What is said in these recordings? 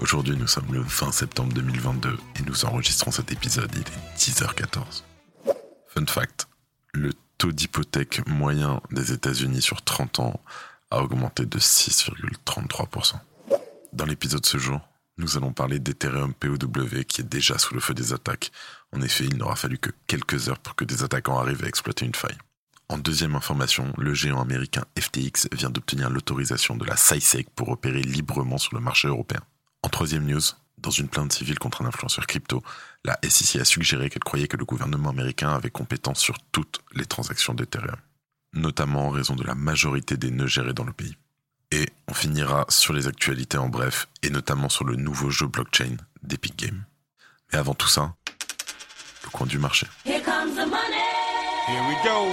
Aujourd'hui, nous sommes le 20 septembre 2022 et nous enregistrons cet épisode, il est 10h14. Fun fact, le taux d'hypothèque moyen des États-Unis sur 30 ans a augmenté de 6,33%. Dans l'épisode de ce jour, nous allons parler d'Ethereum POW qui est déjà sous le feu des attaques. En effet, il n'aura fallu que quelques heures pour que des attaquants arrivent à exploiter une faille. En deuxième information, le géant américain FTX vient d'obtenir l'autorisation de la SISEC pour opérer librement sur le marché européen. En troisième news, dans une plainte civile contre un influenceur crypto, la SEC a suggéré qu'elle croyait que le gouvernement américain avait compétence sur toutes les transactions d'Ethereum, notamment en raison de la majorité des nœuds gérés dans le pays. Et on finira sur les actualités en bref, et notamment sur le nouveau jeu blockchain d'Epic Games. Mais avant tout ça, le coin du marché. Here comes the money. Here we go.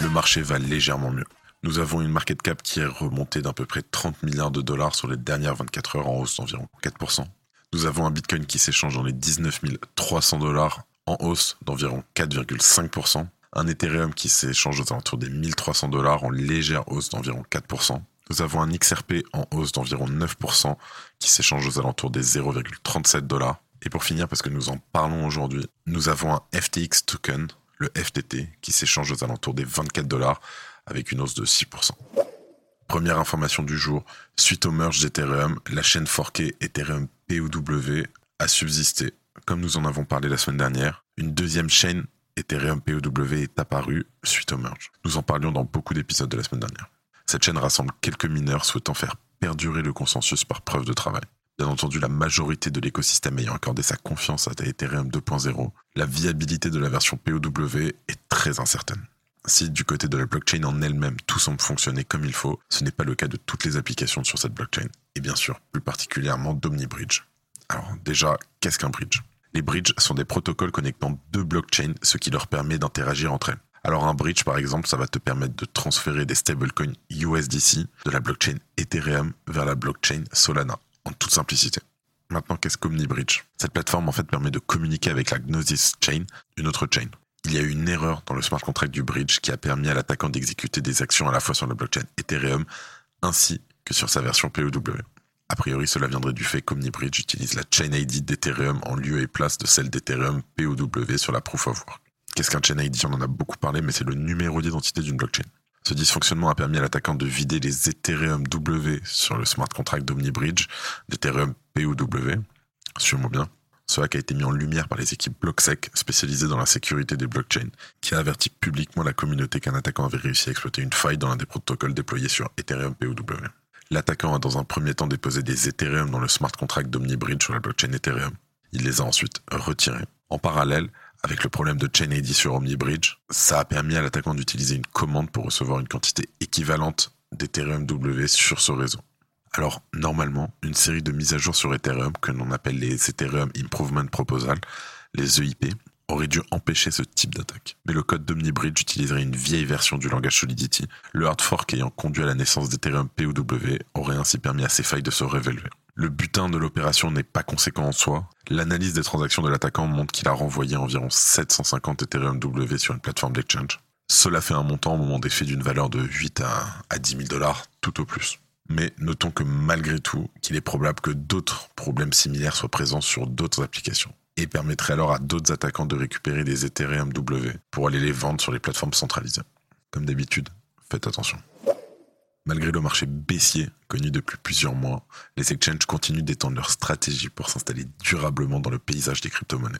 Le marché va légèrement mieux. Nous avons une market cap qui est remontée d'à peu près 30 milliards de dollars sur les dernières 24 heures en hausse d'environ 4%. Nous avons un Bitcoin qui s'échange dans les 19 300 dollars en hausse d'environ 4,5%. Un Ethereum qui s'échange aux alentours des 1300 dollars en légère hausse d'environ 4%. Nous avons un XRP en hausse d'environ 9% qui s'échange aux alentours des 0,37 dollars. Et pour finir, parce que nous en parlons aujourd'hui, nous avons un FTX token, le FTT, qui s'échange aux alentours des 24 dollars avec une hausse de 6%. Première information du jour, suite au merge d'Ethereum, la chaîne forquée Ethereum POW a subsisté. Comme nous en avons parlé la semaine dernière, une deuxième chaîne Ethereum POW est apparue suite au merge. Nous en parlions dans beaucoup d'épisodes de la semaine dernière. Cette chaîne rassemble quelques mineurs souhaitant faire perdurer le consensus par preuve de travail. Bien entendu, la majorité de l'écosystème ayant accordé sa confiance à Ethereum 2.0, la viabilité de la version POW est très incertaine. Si du côté de la blockchain en elle-même tout semble fonctionner comme il faut, ce n'est pas le cas de toutes les applications sur cette blockchain, et bien sûr plus particulièrement d'OmniBridge. Alors déjà, qu'est-ce qu'un bridge? Les bridges sont des protocoles connectant deux blockchains, ce qui leur permet d'interagir entre elles. Alors un bridge par exemple, ça va te permettre de transférer des stablecoins USDC de la blockchain Ethereum vers la blockchain Solana, en toute simplicité. Maintenant, qu'est-ce qu'OmniBridge? Cette plateforme en fait permet de communiquer avec la Gnosis Chain, une autre chain il y a eu une erreur dans le smart contract du bridge qui a permis à l'attaquant d'exécuter des actions à la fois sur la blockchain Ethereum ainsi que sur sa version POW. A priori, cela viendrait du fait qu'OmniBridge utilise la chain ID d'Ethereum en lieu et place de celle d'Ethereum POW sur la proof of work. Qu'est-ce qu'un chain ID On en a beaucoup parlé, mais c'est le numéro d'identité d'une blockchain. Ce dysfonctionnement a permis à l'attaquant de vider les Ethereum W sur le smart contract d'OmniBridge d'Ethereum POW. Suis-moi bien. Ce hack a été mis en lumière par les équipes BlockSec spécialisées dans la sécurité des blockchains, qui a averti publiquement la communauté qu'un attaquant avait réussi à exploiter une faille dans l'un des protocoles déployés sur Ethereum POW. L'attaquant a dans un premier temps déposé des Ethereum dans le smart contract d'OmniBridge sur la blockchain Ethereum. Il les a ensuite retirés. En parallèle, avec le problème de Chain ID sur OmniBridge, ça a permis à l'attaquant d'utiliser une commande pour recevoir une quantité équivalente d'Ethereum W sur ce réseau. Alors, normalement, une série de mises à jour sur Ethereum, que l'on appelle les Ethereum Improvement Proposal, les EIP, aurait dû empêcher ce type d'attaque. Mais le code d'OmniBridge utiliserait une vieille version du langage Solidity. Le hard fork ayant conduit à la naissance d'Ethereum POW aurait ainsi permis à ces failles de se révéler. Le butin de l'opération n'est pas conséquent en soi. L'analyse des transactions de l'attaquant montre qu'il a renvoyé environ 750 Ethereum W sur une plateforme d'exchange. Cela fait un montant au moment des faits d'une valeur de 8 à, à 10 000 dollars, tout au plus. Mais notons que malgré tout, qu'il est probable que d'autres problèmes similaires soient présents sur d'autres applications et permettrait alors à d'autres attaquants de récupérer des Ethereum W pour aller les vendre sur les plateformes centralisées. Comme d'habitude, faites attention. Malgré le marché baissier connu depuis plusieurs mois, les exchanges continuent d'étendre leur stratégie pour s'installer durablement dans le paysage des crypto-monnaies.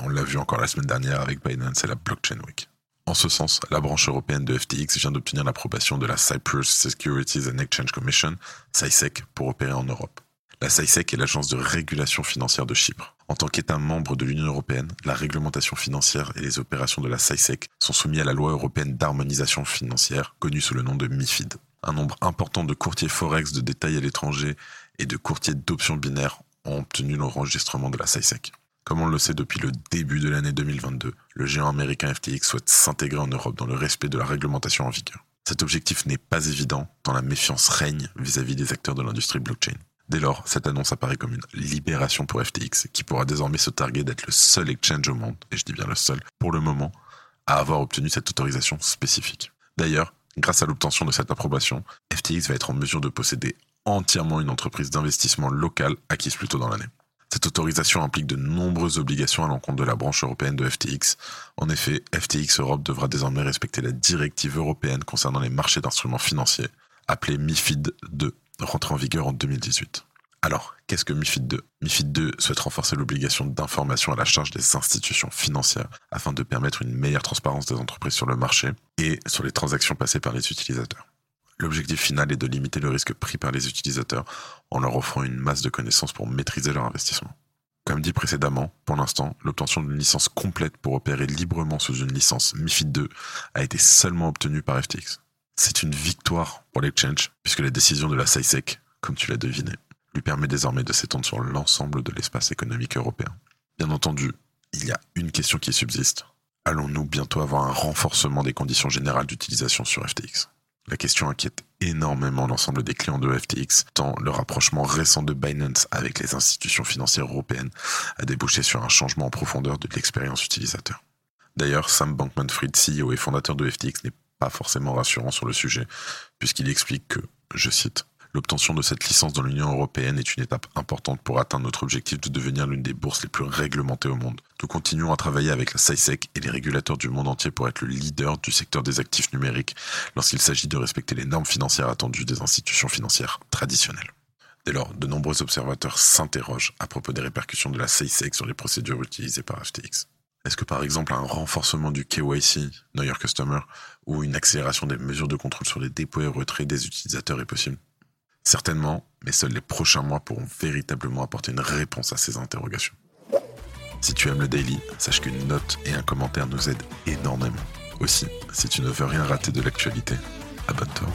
On l'a vu encore la semaine dernière avec Binance et la Blockchain Week. En ce sens, la branche européenne de FTX vient d'obtenir l'approbation de la Cyprus Securities and Exchange Commission, CySEC, pour opérer en Europe. La CySEC est l'agence de régulation financière de Chypre. En tant qu'État membre de l'Union européenne, la réglementation financière et les opérations de la CySEC sont soumis à la loi européenne d'harmonisation financière, connue sous le nom de MIFID. Un nombre important de courtiers forex de détail à l'étranger et de courtiers d'options binaires ont obtenu l'enregistrement de la SISEC. Comme on le sait depuis le début de l'année 2022, le géant américain FTX souhaite s'intégrer en Europe dans le respect de la réglementation en vigueur. Cet objectif n'est pas évident tant la méfiance règne vis-à-vis des acteurs de l'industrie blockchain. Dès lors, cette annonce apparaît comme une libération pour FTX, qui pourra désormais se targuer d'être le seul exchange au monde, et je dis bien le seul, pour le moment, à avoir obtenu cette autorisation spécifique. D'ailleurs, grâce à l'obtention de cette approbation, FTX va être en mesure de posséder entièrement une entreprise d'investissement locale acquise plus tôt dans l'année. Cette autorisation implique de nombreuses obligations à l'encontre de la branche européenne de FTX. En effet, FTX Europe devra désormais respecter la directive européenne concernant les marchés d'instruments financiers, appelée MIFID 2, rentrée en vigueur en 2018. Alors, qu'est-ce que MIFID 2 MIFID 2 souhaite renforcer l'obligation d'information à la charge des institutions financières afin de permettre une meilleure transparence des entreprises sur le marché et sur les transactions passées par les utilisateurs. L'objectif final est de limiter le risque pris par les utilisateurs en leur offrant une masse de connaissances pour maîtriser leur investissement. Comme dit précédemment, pour l'instant, l'obtention d'une licence complète pour opérer librement sous une licence MIFID 2 a été seulement obtenue par FTX. C'est une victoire pour l'exchange, puisque la décision de la SISEC, comme tu l'as deviné, lui permet désormais de s'étendre sur l'ensemble de l'espace économique européen. Bien entendu, il y a une question qui subsiste. Allons-nous bientôt avoir un renforcement des conditions générales d'utilisation sur FTX la question inquiète énormément l'ensemble des clients de FTX, tant le rapprochement récent de Binance avec les institutions financières européennes a débouché sur un changement en profondeur de l'expérience utilisateur. D'ailleurs, Sam Bankman-Fried, CEO et fondateur de FTX, n'est pas forcément rassurant sur le sujet, puisqu'il explique que, je cite, L'obtention de cette licence dans l'Union européenne est une étape importante pour atteindre notre objectif de devenir l'une des bourses les plus réglementées au monde. Nous continuons à travailler avec la SISEC et les régulateurs du monde entier pour être le leader du secteur des actifs numériques lorsqu'il s'agit de respecter les normes financières attendues des institutions financières traditionnelles. Dès lors, de nombreux observateurs s'interrogent à propos des répercussions de la SISEC sur les procédures utilisées par FTX. Est-ce que par exemple un renforcement du KYC, Know Your Customer, ou une accélération des mesures de contrôle sur les dépôts et retraits des utilisateurs est possible? Certainement, mais seuls les prochains mois pourront véritablement apporter une réponse à ces interrogations. Si tu aimes le daily, sache qu'une note et un commentaire nous aident énormément. Aussi, si tu ne veux rien rater de l'actualité, abonne-toi.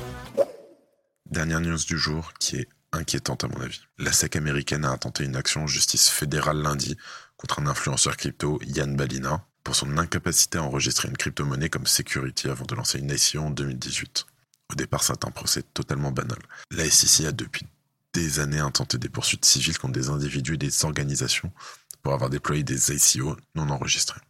Dernière news du jour qui est inquiétante à mon avis. La SEC américaine a intenté une action en justice fédérale lundi contre un influenceur crypto, Yann Balina, pour son incapacité à enregistrer une crypto-monnaie comme security avant de lancer une ICO en 2018. Au départ, c'est un procès totalement banal. La SEC a depuis des années intenté des poursuites civiles contre des individus et des organisations pour avoir déployé des ICO non enregistrés.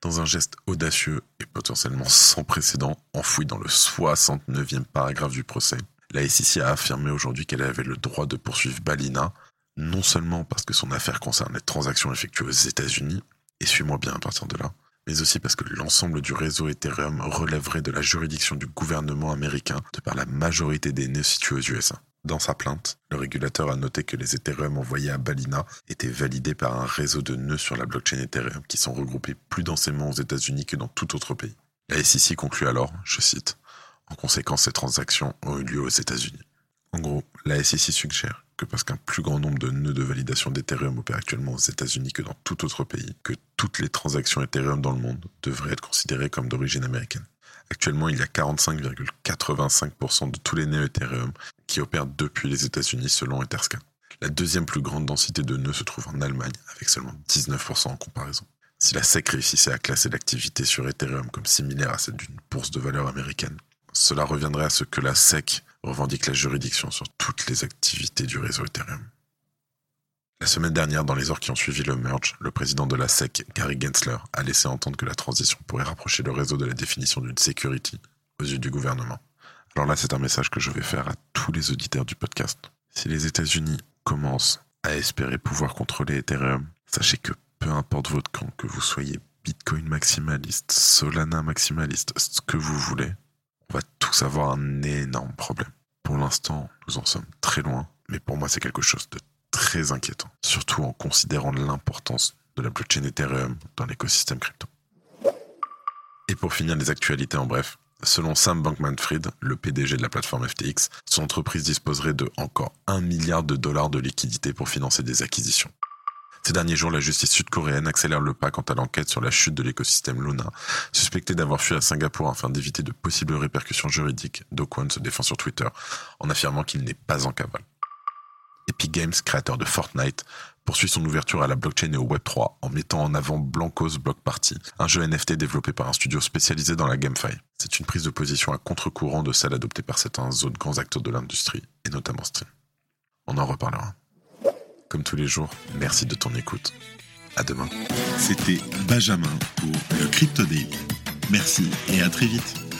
Dans un geste audacieux et potentiellement sans précédent, enfoui dans le 69e paragraphe du procès, la SEC a affirmé aujourd'hui qu'elle avait le droit de poursuivre Balina, non seulement parce que son affaire concerne les transactions effectuées aux États-Unis, et suis-moi bien à partir de là, mais aussi parce que l'ensemble du réseau Ethereum relèverait de la juridiction du gouvernement américain de par la majorité des nœuds situés aux USA. Dans sa plainte, le régulateur a noté que les Ethereum envoyés à Balina étaient validés par un réseau de nœuds sur la blockchain Ethereum qui sont regroupés plus densément aux États-Unis que dans tout autre pays. La SEC conclut alors, je cite, En conséquence, ces transactions ont eu lieu aux États-Unis. En gros, la SEC suggère que parce qu'un plus grand nombre de nœuds de validation d'Ethereum opèrent actuellement aux États-Unis que dans tout autre pays, que toutes les transactions Ethereum dans le monde devraient être considérées comme d'origine américaine. Actuellement, il y a 45,85% de tous les nœuds Ethereum qui opèrent depuis les États-Unis selon Etherscan. La deuxième plus grande densité de nœuds se trouve en Allemagne, avec seulement 19% en comparaison. Si la SEC réussissait à classer l'activité sur Ethereum comme similaire à celle d'une bourse de valeur américaine, cela reviendrait à ce que la SEC revendique la juridiction sur toutes les activités du réseau Ethereum. La semaine dernière, dans les heures qui ont suivi le merge, le président de la SEC, Gary Gensler, a laissé entendre que la transition pourrait rapprocher le réseau de la définition d'une security aux yeux du gouvernement. Alors là, c'est un message que je vais faire à tous les auditeurs du podcast. Si les États-Unis commencent à espérer pouvoir contrôler Ethereum, sachez que peu importe votre camp, que vous soyez Bitcoin maximaliste, Solana maximaliste, ce que vous voulez, on va tous avoir un énorme problème. Pour l'instant, nous en sommes très loin, mais pour moi, c'est quelque chose de très inquiétant, surtout en considérant l'importance de la blockchain Ethereum dans l'écosystème crypto. Et pour finir les actualités en bref, selon Sam Bankman-Fried, le PDG de la plateforme FTX, son entreprise disposerait de encore 1 milliard de dollars de liquidités pour financer des acquisitions. Ces derniers jours, la justice sud-coréenne accélère le pas quant à l'enquête sur la chute de l'écosystème Luna, suspecté d'avoir fui à Singapour afin d'éviter de possibles répercussions juridiques. Do se défend sur Twitter en affirmant qu'il n'est pas en cavale. Epic Games, créateur de Fortnite, poursuit son ouverture à la blockchain et au Web3 en mettant en avant Blancos Block Party, un jeu NFT développé par un studio spécialisé dans la GameFi. C'est une prise de position à contre-courant de celle adoptée par certains autres grands acteurs de l'industrie, et notamment Steam. On en reparlera. Comme tous les jours, merci de ton écoute. À demain. C'était Benjamin pour le Crypto Daily. Merci et à très vite.